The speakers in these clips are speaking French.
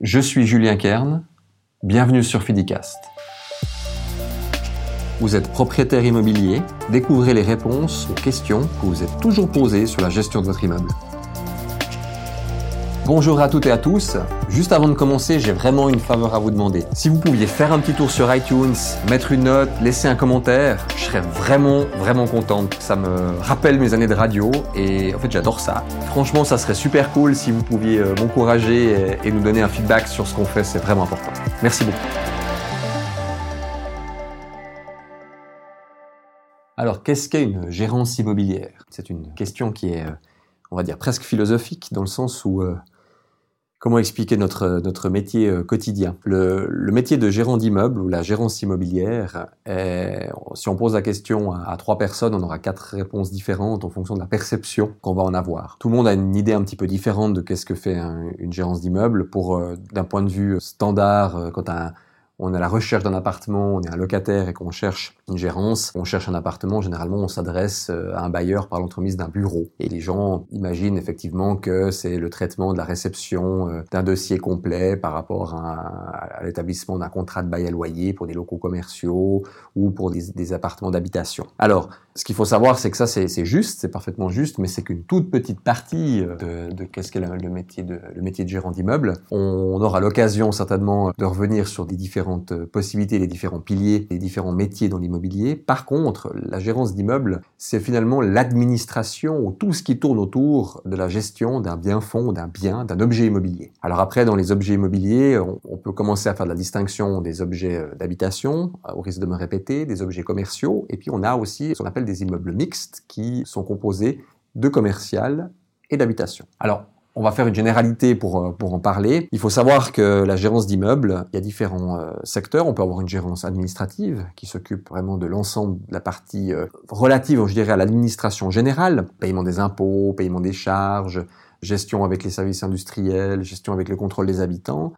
Je suis Julien Kern, bienvenue sur Fidicast. Vous êtes propriétaire immobilier, découvrez les réponses aux questions que vous êtes toujours posées sur la gestion de votre immeuble. Bonjour à toutes et à tous. Juste avant de commencer, j'ai vraiment une faveur à vous demander. Si vous pouviez faire un petit tour sur iTunes, mettre une note, laisser un commentaire, je serais vraiment, vraiment contente. Ça me rappelle mes années de radio et en fait, j'adore ça. Franchement, ça serait super cool si vous pouviez euh, m'encourager et, nous donner un feedback sur ce qu'on fait. C'est vraiment important. Merci beaucoup. Alors, qu'est-ce qu'est une gérance immobilière? C'est une question qui est, euh, on va dire, presque philosophique, dans le sens où euh, Comment expliquer notre, notre métier euh, quotidien? Le, métier de gérant d'immeuble ou la gérance immobilière, si on pose la question à, trois personnes, on aura quatre réponses différentes en fonction de la perception qu'on va en avoir. Tout le monde a une idée un petit peu différente de qu'est-ce que fait une gérance d'immeuble. Pour euh, d'un point de vue standard, euh, quand un on est à la recherche d'un appartement, on est un locataire et qu'on cherche une gérance, on cherche un appartement, généralement on s'adresse euh, à un bailleur par l'entremise d'un bureau. Et les gens imaginent effectivement que c'est le traitement de la réception euh, d'un dossier complet par rapport à, l'établissement d'un contrat de bail à loyer pour des locaux commerciaux ou pour des, appartements d'habitation. Alors, ce qu'il faut savoir, c'est que ça c'est juste, c'est parfaitement juste, mais c'est qu'une toute petite partie euh, de, qu'est-ce qu'est le, métier de de gérant d'immeuble. On aura l'occasion certainement de revenir sur des différents euh, possibilités, les différents piliers, les différents métiers dans l'immobilier. Par contre, la gérance d'immeuble, c'est finalement l'administration ou tout ce qui tourne autour de la gestion d'un bien fond, d'un bien, d'un objet immobilier. Alors après, dans les objets immobiliers, on, peut commencer à faire la distinction des objets euh, d'habitation, au risque de me répéter, des objets commerciaux, et puis on a aussi ce qu'on appelle des immeubles mixtes qui sont composés de commercial et d'habitation. Alors, on va faire une généralité pour, euh, pour en parler. Il faut savoir que la gérance d'immeubles, il y a différents euh, secteurs. On peut avoir une gérance administrative qui s'occupe vraiment de l'ensemble de la partie euh, relative, je dirais, à l'administration générale, paiement des impôts, paiement des charges, gestion avec les services industriels, gestion avec le contrôle des habitants.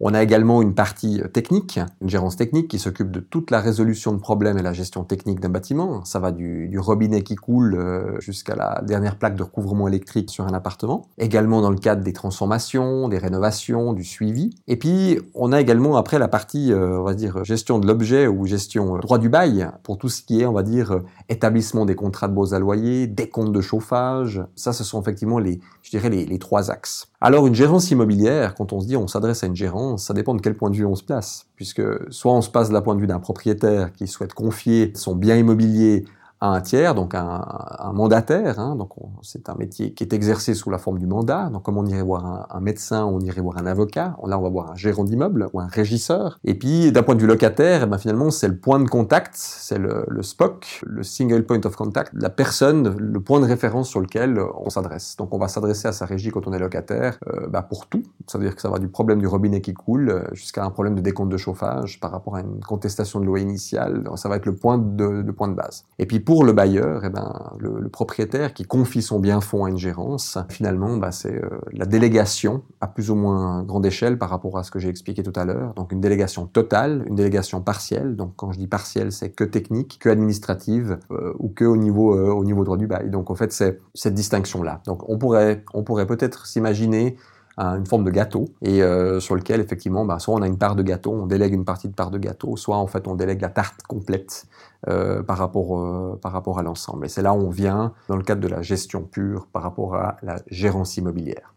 On a également une partie euh, technique, une gérance technique qui s'occupe de toute la résolution de problèmes et la gestion technique d'un bâtiment. Ça va du, robinet qui coule euh, jusqu'à la dernière plaque de recouvrement électrique sur un appartement. Également dans le cadre des transformations, des rénovations, du suivi. Et puis on a également après la partie, euh, on va dire, gestion de l'objet ou gestion droit du bail pour tout ce qui est, on va dire, établissement des contrats de baux à loyer, des comptes de chauffage. Ça, ce sont effectivement les, je dirais, les, trois axes. Alors une gérance immobilière, quand on se dit on s'adresse à une gérance, ça dépend de quel point de vue on se place, puisque soit on se passe de la point de vue d'un propriétaire qui souhaite confier son bien immobilier à un tiers, donc un, un mandataire. Hein, donc c'est un métier qui est exercé sous la forme du mandat. Donc comme on irait voir un, un médecin, on irait voir un avocat. Là, on va voir un gérant d'immeuble ou un régisseur. Et puis d'un point de vue locataire, eh ben, finalement c'est le point de contact, c'est le, le, SPOC, le Single Point of Contact, la personne, le point de référence sur lequel on s'adresse. Donc on va s'adresser à sa régie quand on est locataire euh, bah, pour tout. Ça veut dire que ça va du problème du robinet qui coule euh, jusqu'à un problème de décompte de chauffage par rapport à une contestation de loyer initiale. Ça va être le point de, de point de base. Et puis pour le bailleur, eh ben, le, propriétaire qui confie son bien fond à une gérance, finalement, bah, c'est euh, la délégation à plus ou moins grande échelle par rapport à ce que j'ai expliqué tout à l'heure. Donc une délégation totale, une délégation partielle. Donc quand je dis partielle, c'est que technique, que administrative euh, ou que au niveau euh, au niveau droit du bail. Donc en fait, c'est cette distinction là. Donc on pourrait on pourrait peut-être s'imaginer une forme de gâteau et euh, sur lequel effectivement bah, soit on a une part de gâteau, on délègue une partie de part de gâteau, soit en fait on délègue la tarte complète euh, par rapport euh, par rapport à l'ensemble. Et c'est là où on vient dans le cadre de la gestion pure par rapport à la gérance immobilière.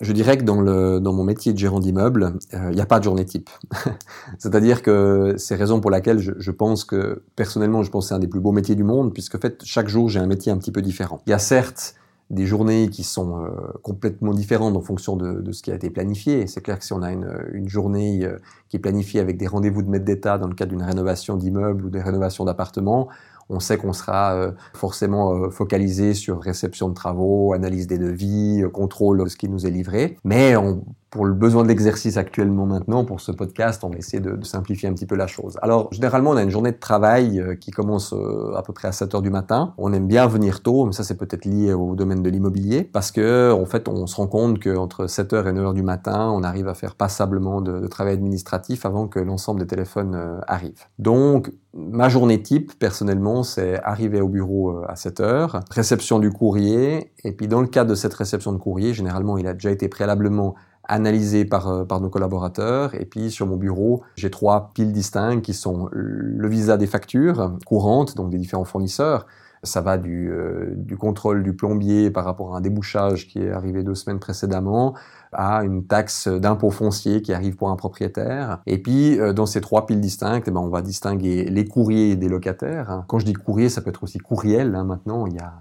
Je dirais que dans, le, dans mon métier de gérant d'immeuble, il n'y a pas de journée type. C'est-à-dire que c'est raison pour laquelle je, je, pense que, personnellement, je pense que c'est un des plus beaux métiers du monde, puisque en fait, chaque jour, j'ai un métier un petit peu différent. Il y a certes des journées qui sont euh, complètement différentes en fonction de, de, ce qui a été planifié. C'est clair que si on a une, une journée euh, qui est planifiée avec des rendez-vous de maître d'État dans le cadre d'une rénovation d'immeuble ou des rénovations d'appartements, on sait qu'on sera euh, forcément focalisé sur réception de travaux, analyse des devis, contrôle de ce qui nous est livré. Mais on pour le besoin de l'exercice actuellement maintenant, pour ce podcast, on essaie de, de, simplifier un petit peu la chose. Alors, généralement, on a une journée de travail euh, qui commence euh, à peu près à 7 heures du matin. On aime bien venir tôt, mais ça, c'est peut-être lié au domaine de l'immobilier, parce que, en fait, on se rend compte qu'entre 7 heures et 9 heures du matin, on arrive à faire passablement de, de travail administratif avant que l'ensemble des téléphones euh, arrivent. Donc, ma journée type, personnellement, c'est arriver au bureau à 7 heures, réception du courrier, et puis dans le cadre de cette réception de courrier, généralement, il a déjà été préalablement analysés par, par nos collaborateurs. Et puis sur mon bureau, j'ai trois piles distinctes qui sont le visa des factures courantes, donc des différents fournisseurs, ça va du, euh, du, contrôle du plombier par rapport à un débouchage qui est arrivé deux semaines précédemment, à une taxe d'impôt foncier qui arrive pour un propriétaire. Et puis, euh, dans ces trois piles distinctes, eh ben, on va distinguer les courriers des locataires. Quand je dis courrier, ça peut être aussi courriel. Hein, maintenant, il y a,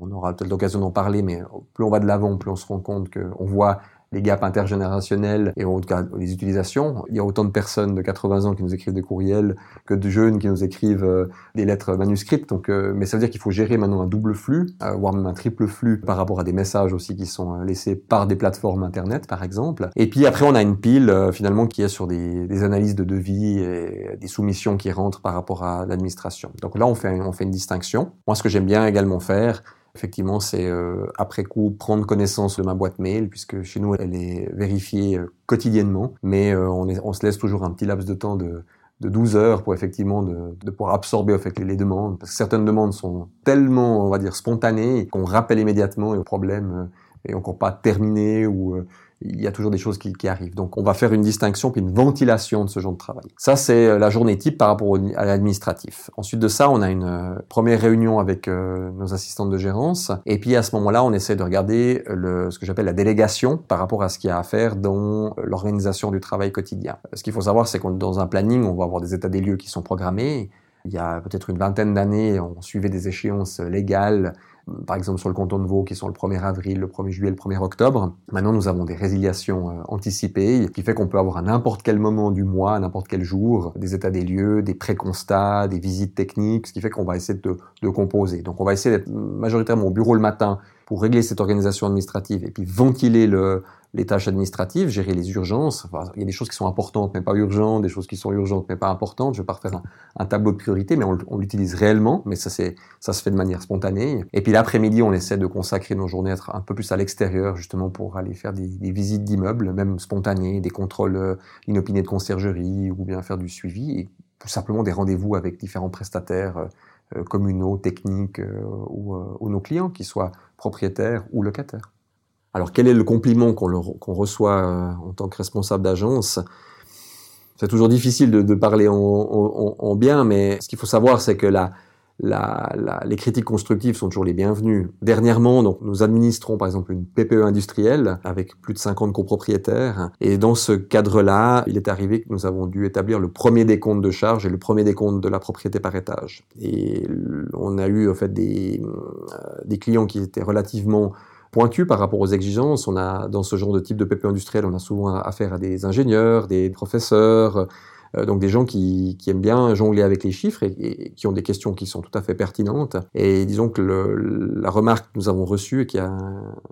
on aura peut-être l'occasion d'en parler, mais plus on va de l'avant, plus on se rend compte qu'on voit les gaps intergénérationnels et en tout cas les utilisations. Il y a autant de personnes de 80 ans qui nous écrivent des courriels que de jeunes qui nous écrivent euh, des lettres manuscrites. Donc, euh, mais ça veut dire qu'il faut gérer maintenant un double flux, euh, voire même un triple flux par rapport à des messages aussi qui sont laissés par des plateformes internet, par exemple. Et puis après, on a une pile finalement qui est sur des, des, analyses de devis et des soumissions qui rentrent par rapport à l'administration. Donc là, on fait, on fait une distinction. Moi, ce que j'aime bien également faire, Effectivement, c'est euh, après coup prendre connaissance de ma boîte mail, puisque chez nous, elle est vérifiée euh, quotidiennement, mais euh, on, on, se laisse toujours un petit laps de temps de, de 12 heures pour effectivement de, de pouvoir absorber fait, les, les, demandes, parce que certaines demandes sont tellement, on va dire, spontanées qu'on rappelle immédiatement et au problème est encore pas terminé ou il y a toujours des choses qui, qui, arrivent. Donc on va faire une distinction puis une ventilation de ce genre de travail. Ça c'est euh, la journée type par rapport à l'administratif. Ensuite de ça, on a une euh, première réunion avec euh, nos assistantes de gérance et puis à ce moment-là, on essaie de regarder le, ce que j'appelle la délégation par rapport à ce qu'il y a à faire dans l'organisation du travail quotidien. Ce qu'il faut savoir, c'est qu'on dans un planning, on va avoir des états des lieux qui sont programmés. Il y a peut-être une vingtaine d'années, on suivait des échéances légales par exemple sur le canton de Vaud qui sont le 1er avril, le 1er juillet, le 1er octobre. Maintenant, nous avons des résiliations euh, anticipées, qui fait qu'on peut avoir à n'importe quel moment du mois, à n'importe quel jour, des états des lieux, des pré-constats, des visites techniques, ce qui fait qu'on va essayer de, de composer. Donc on va essayer d'être majoritairement au bureau le matin pour régler cette organisation administrative et puis ventiler le, les tâches administratives, gérer les urgences. Il y a des choses qui sont importantes mais pas urgentes, des choses qui sont urgentes mais pas importantes. Je vais pas refaire un, tableau de priorité, mais on, l'utilise réellement. Mais ça, c'est ça se fait de manière spontanée. Et puis l'après-midi, on essaie de consacrer nos journées à être un peu plus à l'extérieur, justement pour aller faire des, visites d'immeubles, même spontanées, des contrôles euh, inopinés de conciergerie, ou bien faire du suivi, et tout simplement des rendez-vous avec différents prestataires euh, euh communaux, techniques ou, ou nos clients, qui soient propriétaires ou locataires. Alors quel est le compliment qu'on qu reçoit euh, en tant que responsable d'agence? C'est toujours difficile de, parler en, en, en, bien, mais ce qu'il faut savoir, c'est que les critiques constructives sont toujours les bienvenues. Dernièrement, donc, nous administrons par exemple une PPE industrielle avec plus de 50 copropriétaires. Et dans ce cadre-là, il est arrivé que nous avons dû établir le premier décompte de charges et le premier décompte de la propriété par étage. Et on a eu en fait des, euh, des clients qui étaient relativement pointu par rapport aux exigences. On a, dans ce genre de type de PPE industriel, on a souvent affaire à des ingénieurs, des professeurs, euh, donc des gens qui, aiment bien jongler avec les chiffres et, qui ont des questions qui sont tout à fait pertinentes. Et disons que la remarque que nous avons reçue, et qui a,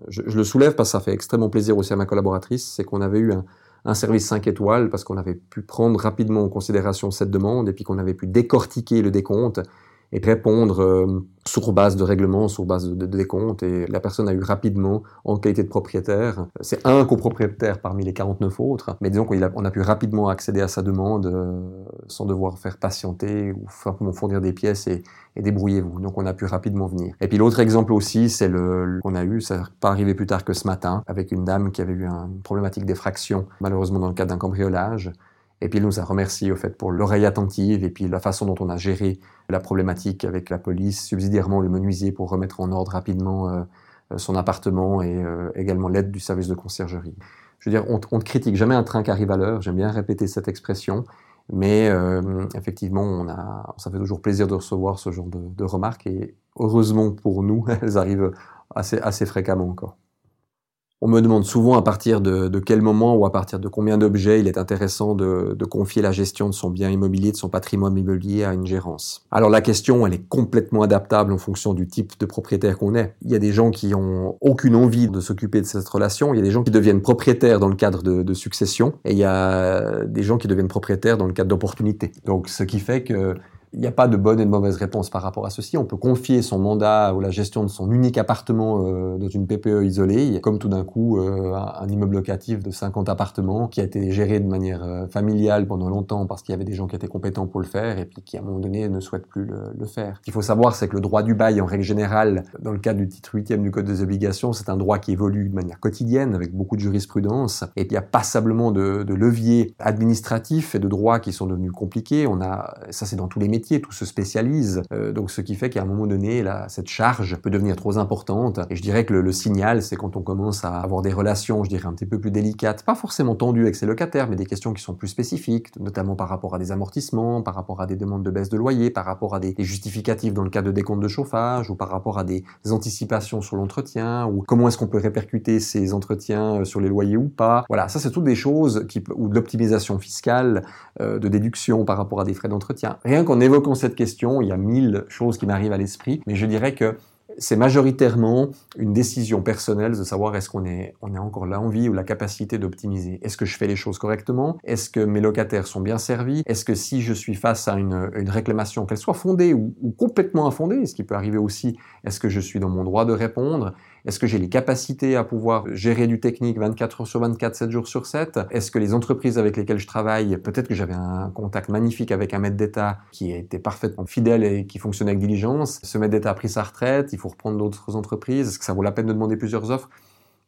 je, je, le soulève parce que ça fait extrêmement plaisir aussi à ma collaboratrice, c'est qu'on avait eu un, un service 5 étoiles parce qu'on avait pu prendre rapidement en considération cette demande et puis qu'on avait pu décortiquer le décompte et répondre euh, sur base de règlements, sur base de, de, décompte. Et la personne a eu rapidement, en qualité de propriétaire, c'est un copropriétaire parmi les 49 autres, mais disons qu'on a, pu rapidement accéder à sa demande euh, sans devoir faire patienter ou simplement fournir des pièces et, et débrouillez-vous. Donc on a pu rapidement venir. Et puis l'autre exemple aussi, c'est le qu'on a eu, ça n'est pas arrivé plus tard que ce matin, avec une dame qui avait eu une problématique d'effraction, malheureusement dans le cadre d'un cambriolage. Et puis il nous a remercié au fait pour l'oreille attentive et puis la façon dont on a géré la problématique avec la police, subsidiairement le menuisier pour remettre en ordre rapidement euh, son appartement et euh, également l'aide du service de conciergerie. Je veux dire, on, ne critique jamais un train qui arrive à l'heure. J'aime bien répéter cette expression, mais euh, effectivement, on a, ça fait toujours plaisir de recevoir ce genre de, de remarques et heureusement pour nous, elles arrivent assez fréquemment encore. On me demande souvent à partir de, quel moment ou à partir de combien d'objets il est intéressant de, confier la gestion de son bien immobilier, de son patrimoine immobilier à une gérance. Alors la question, elle est complètement adaptable en fonction du type de propriétaire qu'on est. Il y a des gens qui ont aucune envie de s'occuper de cette relation, il y a des gens qui deviennent propriétaires dans le cadre de, de succession, et il y a des gens qui deviennent propriétaires dans le cadre d'opportunités. Donc ce qui fait que il n'y a pas de bonne et de mauvaise réponse par rapport à ceci. On peut confier son mandat ou la gestion de son unique appartement euh, dans une PPE isolée, comme tout d'un coup euh, un, immeuble locatif de 50 appartements qui a été géré de manière euh, familiale pendant longtemps parce qu'il y avait des gens qui étaient compétents pour le faire et puis qui à un moment donné ne souhaitent plus le, faire. Ce qu'il faut savoir, c'est que le droit du bail, en règle générale, dans le cadre du titre 8 du Code des obligations, c'est un droit qui évolue de manière quotidienne avec beaucoup de jurisprudence et puis il y a passablement de, de leviers administratifs et de droits qui sont devenus compliqués. On a, ça c'est dans tous les métiers tout se spécialise. Euh, donc ce qui fait qu'à un moment donné, là, cette charge peut devenir trop importante. Et je dirais que le, signal, c'est quand on commence à avoir des relations, je dirais, un petit peu plus délicates, pas forcément tendues avec ses locataires, mais des questions qui sont plus spécifiques, notamment par rapport à des amortissements, par rapport à des demandes de baisse de loyer, par rapport à des, justificatifs dans le cas de décompte de chauffage, ou par rapport à des anticipations sur l'entretien, ou comment est-ce qu'on peut répercuter ces entretiens euh, sur les loyers ou pas. Voilà, ça c'est toutes des choses qui, ou de l'optimisation fiscale, euh, de déduction par rapport à des frais d'entretien. Rien qu'en évoquant cette question, il y a mille choses qui m'arrivent à l'esprit, mais je dirais que c'est majoritairement une décision personnelle de savoir est-ce qu'on est, on est encore l'envie ou la capacité d'optimiser. Est-ce que je fais les choses correctement? Est-ce que mes locataires sont bien servis? Est-ce que si je suis face à une, une réclamation, qu'elle soit fondée ou, ou, complètement infondée, ce qui peut arriver aussi, est-ce que je suis dans mon droit de répondre? Est-ce que j'ai les capacités à pouvoir gérer du technique 24 heures sur 24, 7 jours sur 7 Est-ce que les entreprises avec lesquelles je travaille, peut-être que j'avais un contact magnifique avec un maître d'État qui était parfaitement fidèle et qui fonctionnait avec diligence, ce maître d'État a pris sa retraite, il faut reprendre d'autres entreprises Est-ce que ça vaut la peine de demander plusieurs offres?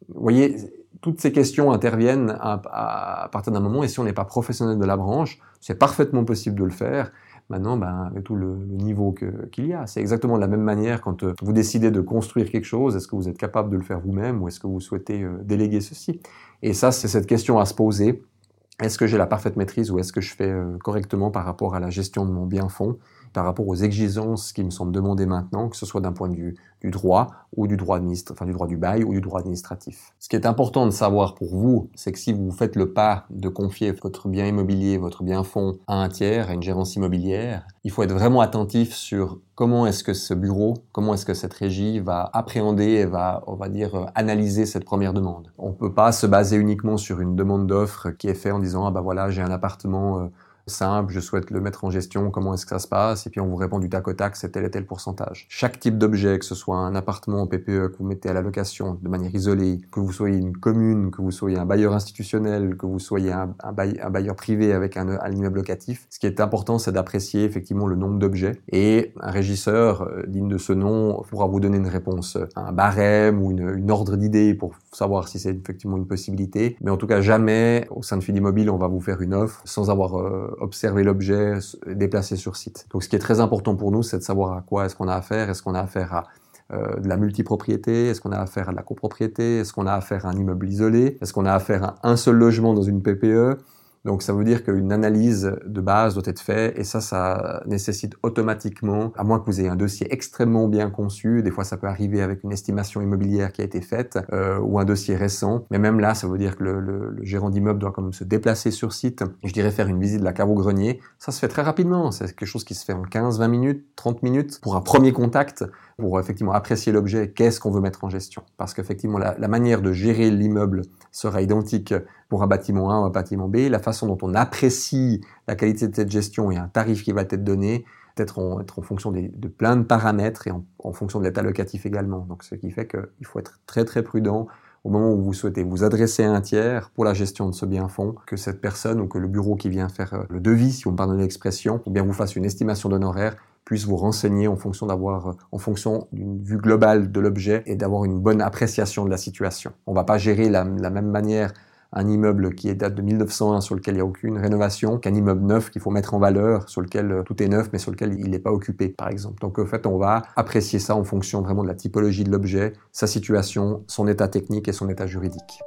Vous voyez, toutes ces questions interviennent à, partir d'un moment, et si on n'est pas professionnel de la branche, c'est parfaitement possible de le faire. Maintenant, ben, avec tout le, niveau qu'il y a, c'est exactement de la même manière quand euh, vous décidez de construire quelque chose, est-ce que vous êtes capable de le faire vous-même ou est-ce que vous souhaitez euh, déléguer ceci? Et ça, c'est cette question à se poser. Est-ce que j'ai la parfaite maîtrise ou est-ce que je fais euh, correctement par rapport à la gestion de mon bien fond? Par rapport aux exigences qui me sont demandées maintenant, que ce soit d'un point de vue du droit ou du droit, du droit du bail ou du droit administratif. Ce qui est important de savoir pour vous, c'est que si vous faites le pas de confier votre bien immobilier, votre bien fonds à un tiers, à une gérance immobilière, il faut être vraiment attentif sur comment est-ce que ce bureau, comment est-ce que cette régie va appréhender et va, on va dire, analyser cette première demande. On ne peut pas se baser uniquement sur une demande d'offre qui est faite en disant, ah bah voilà, j'ai un appartement euh, simple, je souhaite le mettre en gestion, comment est-ce que ça se passe, et puis on vous répond du tac au tac, c'est tel et tel pourcentage. Chaque type d'objet, que ce soit un appartement en PPE que vous mettez à la location de manière isolée, que vous soyez une commune, que vous soyez un bailleur institutionnel, que vous soyez un, bailleur privé avec un, immeuble locatif, ce qui est important, c'est d'apprécier effectivement le nombre d'objets, et un régisseur euh, digne de ce nom pourra vous donner une réponse, un barème ou une, ordre d'idée pour savoir si c'est effectivement une possibilité, mais en tout cas jamais au sein de Fidimobile on va vous faire une offre sans avoir euh, observer l'objet, déplacer sur site. Donc ce qui est très important pour nous, c'est de savoir à quoi est-ce qu'on a affaire. Est-ce qu'on a affaire à euh, de la multipropriété? Est-ce qu'on a affaire à de la copropriété? Est-ce qu'on a affaire à un immeuble isolé? Est-ce qu'on a affaire à un seul logement dans une PPE donc ça veut dire qu'une analyse de base doit être faite et ça, ça nécessite automatiquement, à moins que vous ayez un dossier extrêmement bien conçu, des fois ça peut arriver avec une estimation immobilière qui a été faite euh, ou un dossier récent, mais même là, ça veut dire que le, le, le gérant d'immeuble doit quand même se déplacer sur site, je dirais faire une visite de la cave au grenier, ça se fait très rapidement, c'est quelque chose qui se fait en 15, 20 minutes, 30 minutes. Pour un premier contact pour effectivement apprécier l'objet, qu'est-ce qu'on veut mettre en gestion. Parce qu'effectivement, la, manière de gérer l'immeuble sera identique pour un bâtiment A ou un bâtiment B. La façon dont on apprécie la qualité de cette gestion et un tarif qui va être donné, peut-être en, être en fonction de plein de paramètres et en, fonction de l'état locatif également. Donc, ce qui fait qu'il faut être très très prudent au moment où vous souhaitez vous adresser à un tiers pour la gestion de ce bien fond, que cette personne ou que le bureau qui vient faire euh, le devis, si vous me pardonnez l'expression, ou bien vous fasse une estimation d'honoraires, puisse vous renseigner en fonction d'avoir, en fonction d'une vue globale de l'objet et d'avoir une bonne appréciation de la situation. On va pas gérer la, la même manière un immeuble qui est date de 1901 sur lequel il n'y a aucune rénovation qu'un immeuble neuf qu'il faut mettre en valeur, sur lequel euh, tout est neuf mais sur lequel il n'est pas occupé par exemple. Donc en fait on va apprécier ça en fonction vraiment de la typologie de l'objet, sa situation, son état technique et son état juridique.